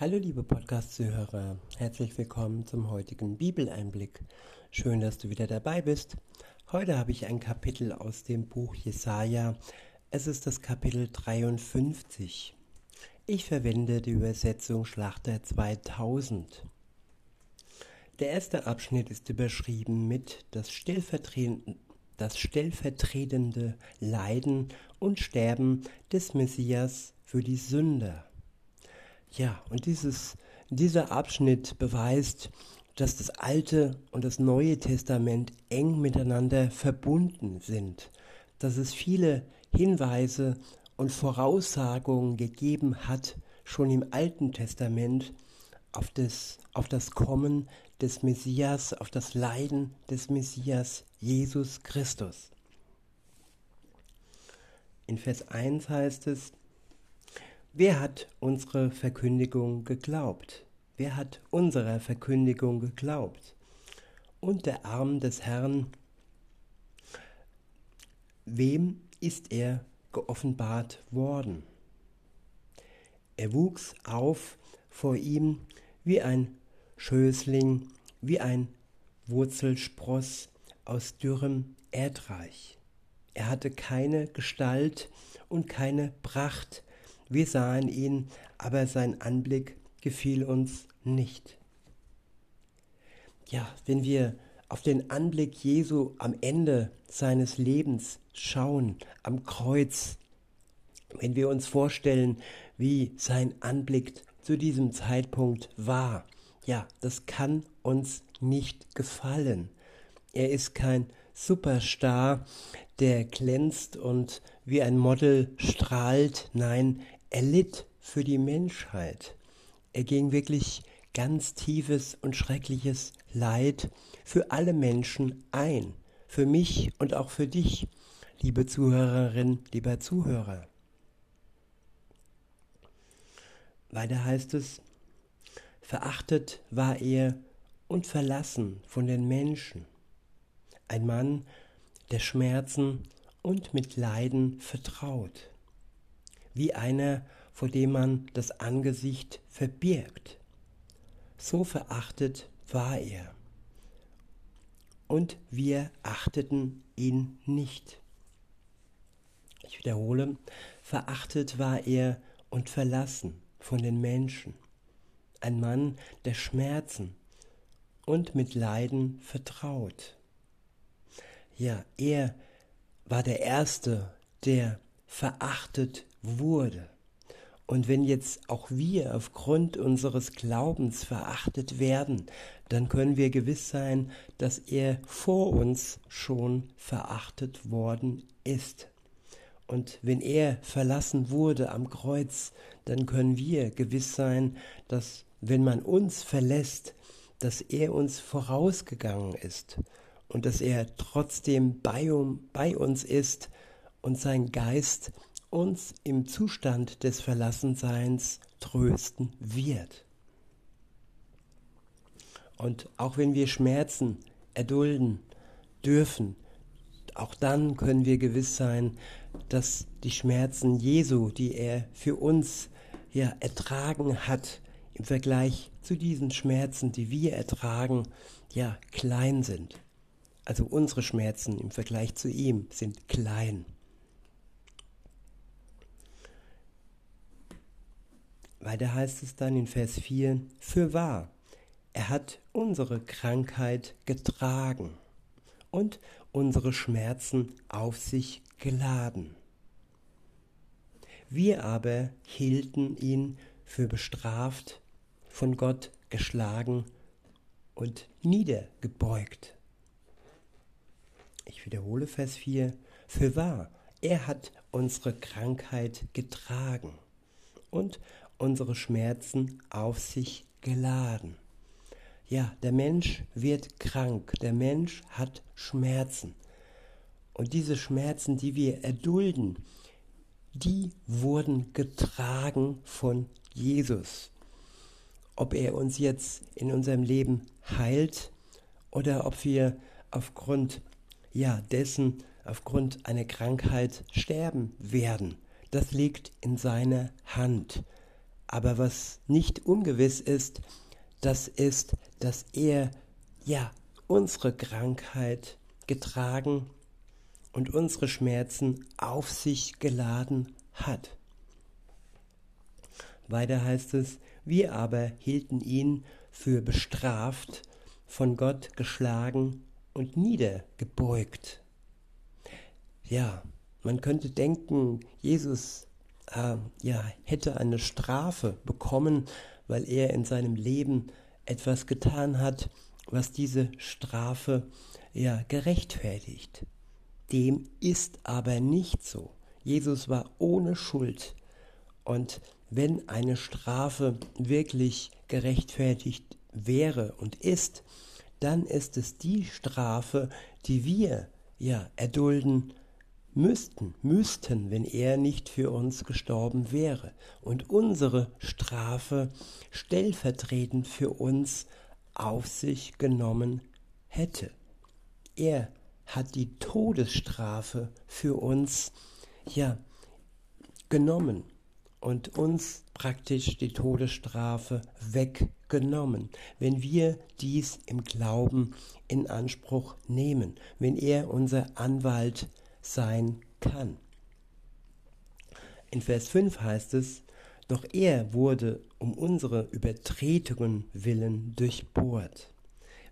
Hallo liebe Podcast-Zuhörer, herzlich willkommen zum heutigen Bibeleinblick. Schön, dass du wieder dabei bist. Heute habe ich ein Kapitel aus dem Buch Jesaja. Es ist das Kapitel 53. Ich verwende die Übersetzung Schlachter 2000. Der erste Abschnitt ist überschrieben mit das stellvertretende, das stellvertretende Leiden und Sterben des Messias für die Sünder. Ja, und dieses, dieser Abschnitt beweist, dass das Alte und das Neue Testament eng miteinander verbunden sind, dass es viele Hinweise und Voraussagungen gegeben hat, schon im Alten Testament, auf das, auf das Kommen des Messias, auf das Leiden des Messias Jesus Christus. In Vers 1 heißt es, Wer hat unsere Verkündigung geglaubt? Wer hat unserer Verkündigung geglaubt? Und der Arm des Herrn, wem ist er geoffenbart worden? Er wuchs auf vor ihm wie ein Schößling, wie ein Wurzelspross aus dürrem Erdreich. Er hatte keine Gestalt und keine Pracht, wir sahen ihn, aber sein Anblick gefiel uns nicht. Ja, wenn wir auf den Anblick Jesu am Ende seines Lebens schauen, am Kreuz, wenn wir uns vorstellen, wie sein Anblick zu diesem Zeitpunkt war, ja, das kann uns nicht gefallen. Er ist kein Superstar, der glänzt und wie ein Model strahlt. Nein, er litt für die Menschheit. Er ging wirklich ganz tiefes und schreckliches Leid für alle Menschen ein, für mich und auch für dich, liebe Zuhörerin, lieber Zuhörer. Weiter heißt es, verachtet war er und verlassen von den Menschen, ein Mann, der Schmerzen und mit Leiden vertraut wie einer, vor dem man das Angesicht verbirgt. So verachtet war er. Und wir achteten ihn nicht. Ich wiederhole, verachtet war er und verlassen von den Menschen. Ein Mann der Schmerzen und mit Leiden vertraut. Ja, er war der Erste, der verachtet wurde. Und wenn jetzt auch wir aufgrund unseres Glaubens verachtet werden, dann können wir gewiss sein, dass er vor uns schon verachtet worden ist. Und wenn er verlassen wurde am Kreuz, dann können wir gewiss sein, dass wenn man uns verlässt, dass er uns vorausgegangen ist und dass er trotzdem bei, um, bei uns ist und sein Geist uns im Zustand des Verlassenseins trösten wird. Und auch wenn wir Schmerzen erdulden dürfen, auch dann können wir gewiss sein, dass die Schmerzen Jesu, die er für uns ja ertragen hat, im Vergleich zu diesen Schmerzen, die wir ertragen, ja klein sind. Also unsere Schmerzen im Vergleich zu ihm sind klein. Weiter heißt es dann in Vers 4, für wahr, er hat unsere Krankheit getragen und unsere Schmerzen auf sich geladen. Wir aber hielten ihn für bestraft, von Gott geschlagen und niedergebeugt. Ich wiederhole Vers 4, für wahr, er hat unsere Krankheit getragen und unsere Schmerzen auf sich geladen. Ja, der Mensch wird krank, der Mensch hat Schmerzen. Und diese Schmerzen, die wir erdulden, die wurden getragen von Jesus. Ob er uns jetzt in unserem Leben heilt oder ob wir aufgrund ja, dessen, aufgrund einer Krankheit sterben werden, das liegt in seiner Hand. Aber was nicht ungewiss ist, das ist, dass er ja unsere Krankheit getragen und unsere Schmerzen auf sich geladen hat. Weiter heißt es, wir aber hielten ihn für bestraft, von Gott geschlagen und niedergebeugt. Ja, man könnte denken, Jesus äh, ja, hätte eine Strafe bekommen, weil er in seinem Leben etwas getan hat, was diese Strafe ja gerechtfertigt. Dem ist aber nicht so. Jesus war ohne Schuld. Und wenn eine Strafe wirklich gerechtfertigt wäre und ist, dann ist es die Strafe, die wir ja erdulden müssten, müssten, wenn er nicht für uns gestorben wäre und unsere Strafe stellvertretend für uns auf sich genommen hätte. Er hat die Todesstrafe für uns ja genommen und uns praktisch die Todesstrafe weggenommen, wenn wir dies im Glauben in Anspruch nehmen, wenn er unser Anwalt sein kann. In Vers 5 heißt es, doch er wurde um unsere Übertretungen willen durchbohrt,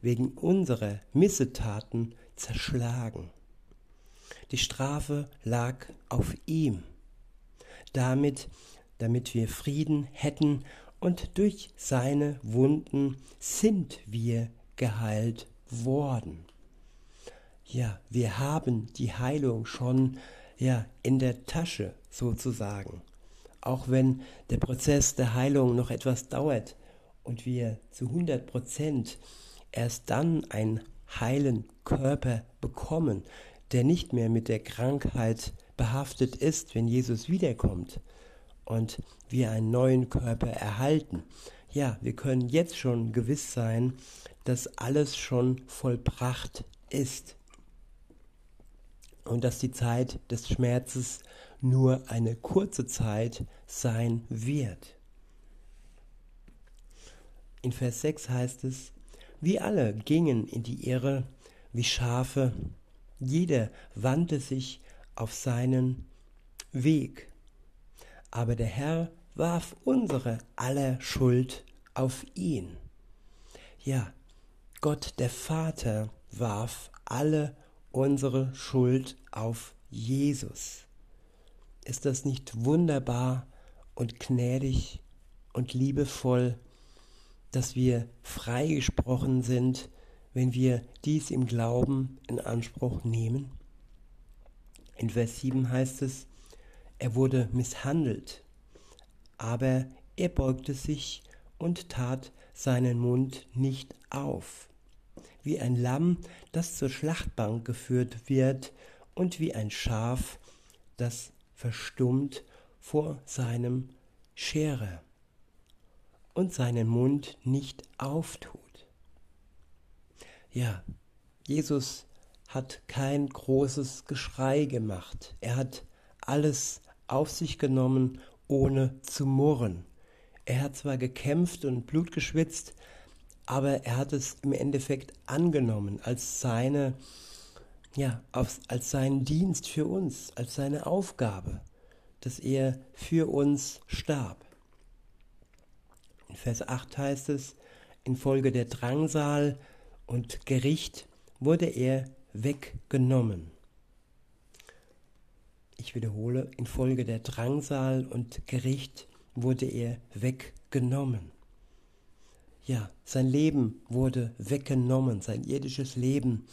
wegen unserer Missetaten zerschlagen. Die Strafe lag auf ihm, damit, damit wir Frieden hätten und durch seine Wunden sind wir geheilt worden. Ja, wir haben die Heilung schon ja in der Tasche sozusagen. Auch wenn der Prozess der Heilung noch etwas dauert und wir zu 100 Prozent erst dann einen heilen Körper bekommen, der nicht mehr mit der Krankheit behaftet ist, wenn Jesus wiederkommt und wir einen neuen Körper erhalten. Ja, wir können jetzt schon gewiss sein, dass alles schon vollbracht ist und dass die Zeit des Schmerzes nur eine kurze Zeit sein wird. In Vers 6 heißt es, wir alle gingen in die Irre wie Schafe, jeder wandte sich auf seinen Weg. Aber der Herr warf unsere aller Schuld auf ihn. Ja, Gott der Vater warf alle unsere Schuld auf Jesus. Ist das nicht wunderbar und gnädig und liebevoll, dass wir freigesprochen sind, wenn wir dies im Glauben in Anspruch nehmen? In Vers 7 heißt es, er wurde misshandelt, aber er beugte sich und tat seinen Mund nicht auf wie ein Lamm, das zur Schlachtbank geführt wird, und wie ein Schaf, das verstummt vor seinem Scherer und seinen Mund nicht auftut. Ja, Jesus hat kein großes Geschrei gemacht. Er hat alles auf sich genommen, ohne zu murren. Er hat zwar gekämpft und Blut geschwitzt, aber er hat es im Endeffekt angenommen als seine, ja, als, seinen Dienst für uns, als seine Aufgabe, dass er für uns starb. In Vers 8 heißt es, infolge der Drangsal und Gericht wurde er weggenommen. Ich wiederhole, infolge der Drangsal und Gericht wurde er weggenommen ja, sein Leben wurde weggenommen, sein irdisches Leben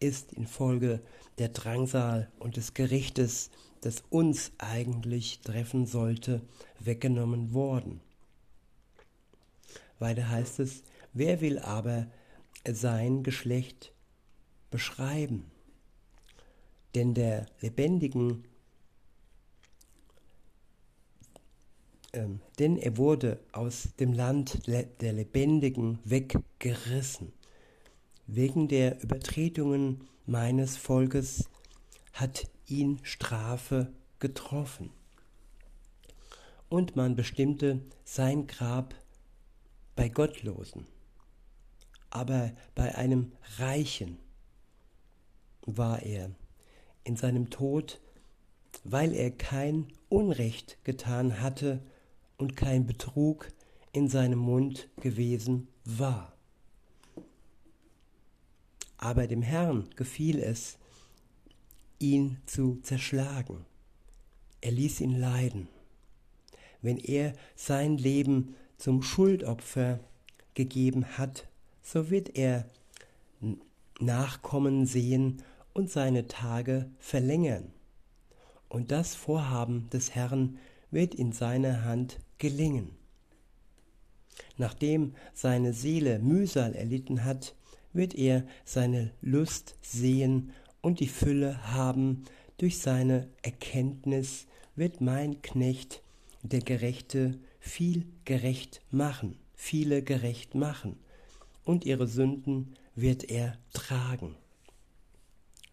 ist infolge der Drangsal und des Gerichtes, das uns eigentlich treffen sollte, weggenommen worden. Weiter heißt es, wer will aber sein Geschlecht beschreiben? Denn der lebendigen ähm, denn er wurde aus dem Land der Lebendigen weggerissen. Wegen der Übertretungen meines Volkes hat ihn Strafe getroffen. und man bestimmte sein Grab bei Gottlosen. Aber bei einem Reichen war er in seinem Tod, weil er kein Unrecht getan hatte und kein Betrug in seinem Mund gewesen war. Aber dem Herrn gefiel es, ihn zu zerschlagen. Er ließ ihn leiden. Wenn er sein Leben zum Schuldopfer gegeben hat, so wird er Nachkommen sehen und seine Tage verlängern. Und das Vorhaben des Herrn wird in seiner Hand gelingen. Nachdem seine Seele Mühsal erlitten hat, wird er seine Lust sehen und die Fülle haben. Durch seine Erkenntnis wird mein Knecht, der Gerechte, viel gerecht machen, viele gerecht machen, und ihre Sünden wird er tragen.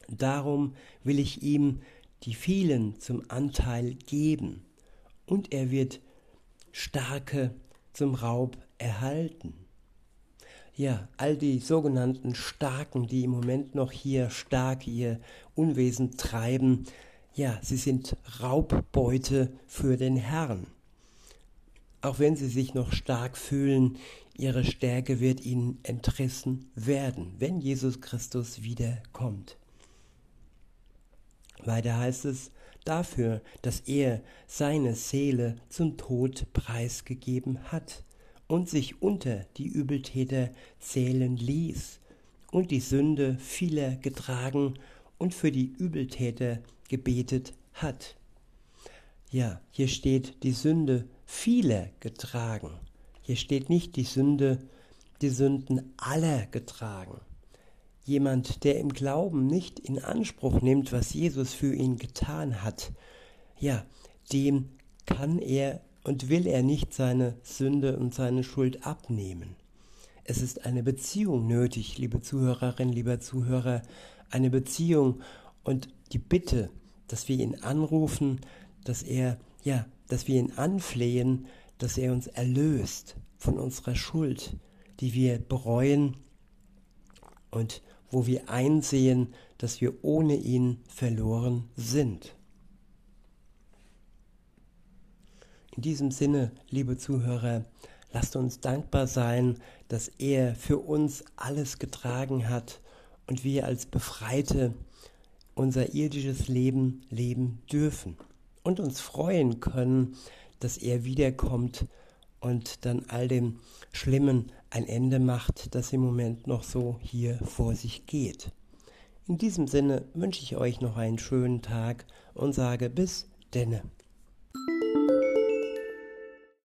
Darum will ich ihm die vielen zum Anteil geben, und er wird starke zum Raub erhalten. Ja, all die sogenannten Starken, die im Moment noch hier stark ihr Unwesen treiben, ja, sie sind Raubbeute für den Herrn. Auch wenn sie sich noch stark fühlen, ihre Stärke wird ihnen entrissen werden, wenn Jesus Christus wiederkommt. Weiter heißt es, dafür, dass er seine Seele zum Tod preisgegeben hat und sich unter die Übeltäter zählen ließ und die Sünde vieler getragen und für die Übeltäter gebetet hat. Ja, hier steht die Sünde vieler getragen. Hier steht nicht die Sünde, die Sünden aller getragen. Jemand, der im Glauben nicht in Anspruch nimmt, was Jesus für ihn getan hat, ja, dem kann er und will er nicht seine Sünde und seine Schuld abnehmen. Es ist eine Beziehung nötig, liebe Zuhörerin, lieber Zuhörer, eine Beziehung und die Bitte, dass wir ihn anrufen, dass er, ja, dass wir ihn anflehen, dass er uns erlöst von unserer Schuld, die wir bereuen und wo wir einsehen, dass wir ohne ihn verloren sind. In diesem Sinne, liebe Zuhörer, lasst uns dankbar sein, dass er für uns alles getragen hat und wir als Befreite unser irdisches Leben leben dürfen und uns freuen können, dass er wiederkommt und dann all dem Schlimmen ein Ende macht, das im Moment noch so hier vor sich geht. In diesem Sinne wünsche ich euch noch einen schönen Tag und sage bis denne.